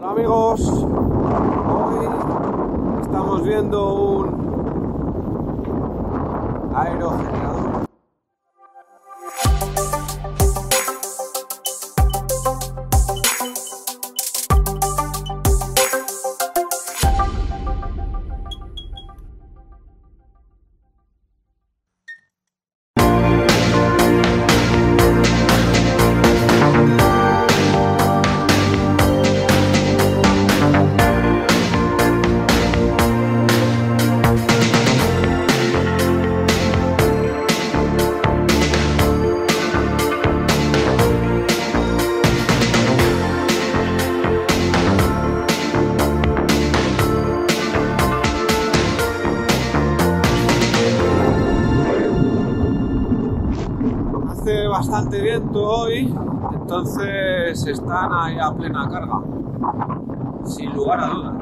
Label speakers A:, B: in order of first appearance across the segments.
A: Hola amigos, hoy estamos viendo un aerogenerador. Bastante viento hoy, entonces están ahí a plena carga, sin lugar a dudas.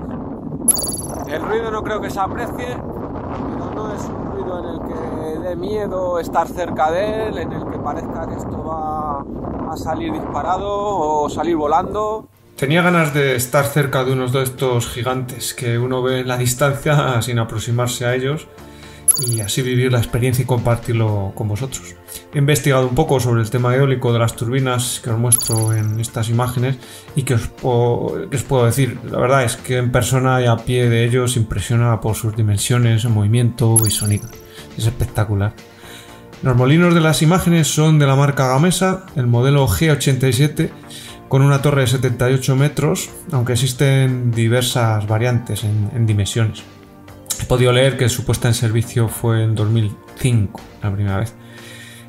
A: El ruido no creo que se aprecie, pero no es un ruido en el que dé miedo estar cerca de él, en el que parezca que esto va a salir disparado o salir volando.
B: Tenía ganas de estar cerca de unos de estos gigantes que uno ve en la distancia sin aproximarse a ellos y así vivir la experiencia y compartirlo con vosotros. He investigado un poco sobre el tema eólico de las turbinas que os muestro en estas imágenes y que os, puedo, que os puedo decir, la verdad es que en persona y a pie de ellos impresiona por sus dimensiones, movimiento y sonido. Es espectacular. Los molinos de las imágenes son de la marca Gamesa, el modelo G87 con una torre de 78 metros, aunque existen diversas variantes en, en dimensiones. He podido leer que su puesta en servicio fue en 2005, la primera vez.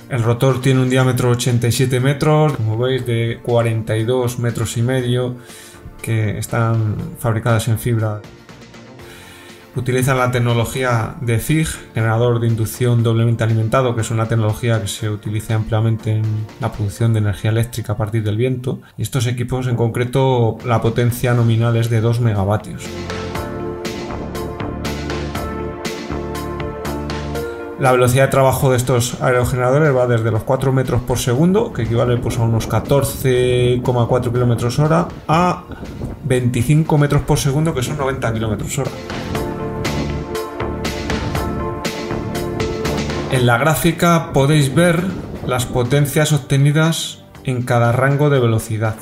B: El rotor tiene un diámetro de 87 metros, como veis, de 42 metros y medio, que están fabricadas en fibra. Utilizan la tecnología de FIG, generador de inducción doblemente alimentado, que es una tecnología que se utiliza ampliamente en la producción de energía eléctrica a partir del viento. Y estos equipos, en concreto, la potencia nominal es de 2 megavatios. La velocidad de trabajo de estos aerogeneradores va desde los 4 metros por segundo, que equivale pues, a unos 14,4 kilómetros hora, a 25 metros por segundo, que son 90 kilómetros hora. En la gráfica podéis ver las potencias obtenidas en cada rango de velocidad.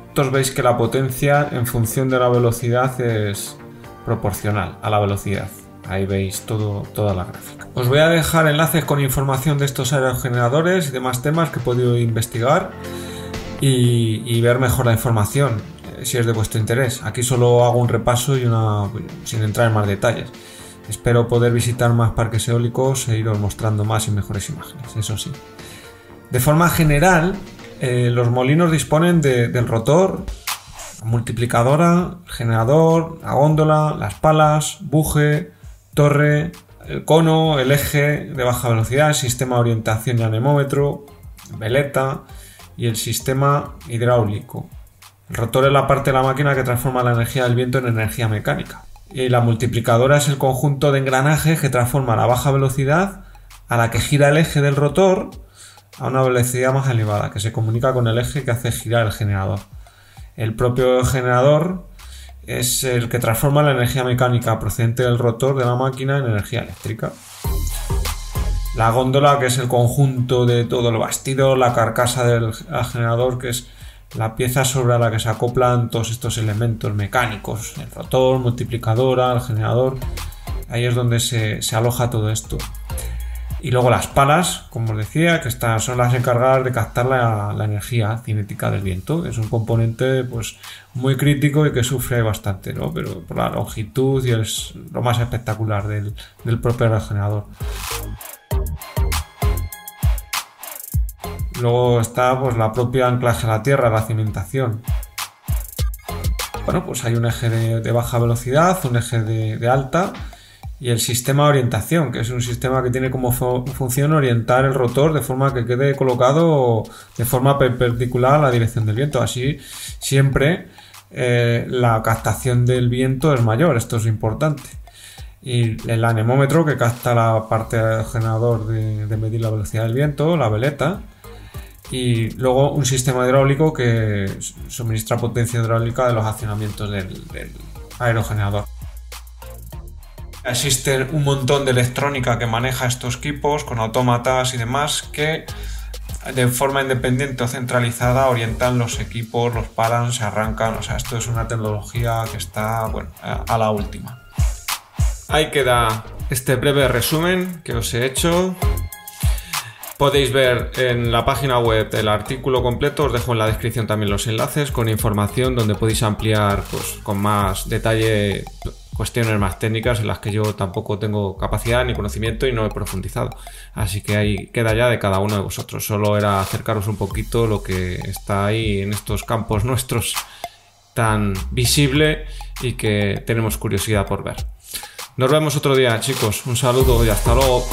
B: Vosotros veis que la potencia en función de la velocidad es proporcional a la velocidad. Ahí veis toda la gráfica. Os voy a dejar enlaces con información de estos aerogeneradores y demás temas que he podido investigar y, ver mejor la información eh, si es de vuestro interés. Aquí solo hago un repaso y una sin entrar en más detalles. Espero poder visitar más parques eólicos e iros mostrando más y mejores imágenes, eso sí. De forma general, eh, los molinos disponen de, del rotor, multiplicadora, generador, la góndola, las palas, buje, torre, el cono, el eje de baja velocidad, el sistema de orientación y anemómetro, veleta y el sistema hidráulico. El rotor es la parte de la máquina que transforma la energía del viento en energía mecánica. Y la multiplicadora es el conjunto de engranajes que transforma la baja velocidad a la que gira el eje del rotor a una velocidad más elevada, que se comunica con el eje que hace girar el generador. El propio generador es el que transforma la energía mecánica procedente del rotor de la máquina en energía eléctrica. La góndola, que es el conjunto de todo el bastido, la carcasa del generador, que es la pieza sobre la que se acoplan todos estos elementos mecánicos, el rotor, multiplicadora, el generador, ahí es donde se, se aloja todo esto. Y luego las palas, como os decía, que estas son las encargadas de captar la, energía cinética del viento. Es un componente pues, muy crítico y que sufre bastante, ¿no? Pero por la longitud y es lo más espectacular del, propio generador. Luego está pues, la propia anclaje a la tierra, la cimentación. Bueno, pues hay un eje de, baja velocidad, un eje de, alta y el sistema de orientación, que es un sistema que tiene como función orientar el rotor de forma que quede colocado de forma perpendicular a la dirección del viento. Así siempre eh, la captación del viento es mayor, esto es importante. Y el anemómetro que capta la parte del generador de, de medir la velocidad del viento, la veleta, y luego un sistema hidráulico que suministra potencia hidráulica de los accionamientos del, aerogenerador. Existe un montón de electrónica que maneja estos equipos con autómatas y demás que de forma independiente o centralizada orientan los equipos, los paran, se arrancan. O sea, esto es una tecnología que está bueno, a la última. Ahí queda este breve resumen que os he hecho. Podéis ver en la página web el artículo completo, os dejo en la descripción también los enlaces con información donde podéis ampliar pues, con más detalle cuestiones más técnicas en las que yo tampoco tengo capacidad ni conocimiento y no he profundizado. Así que ahí queda ya de cada uno de vosotros. Solo era acercaros un poquito lo que está ahí en estos campos nuestros tan visible y que tenemos curiosidad por ver. Nos vemos otro día, chicos. Un saludo y hasta luego.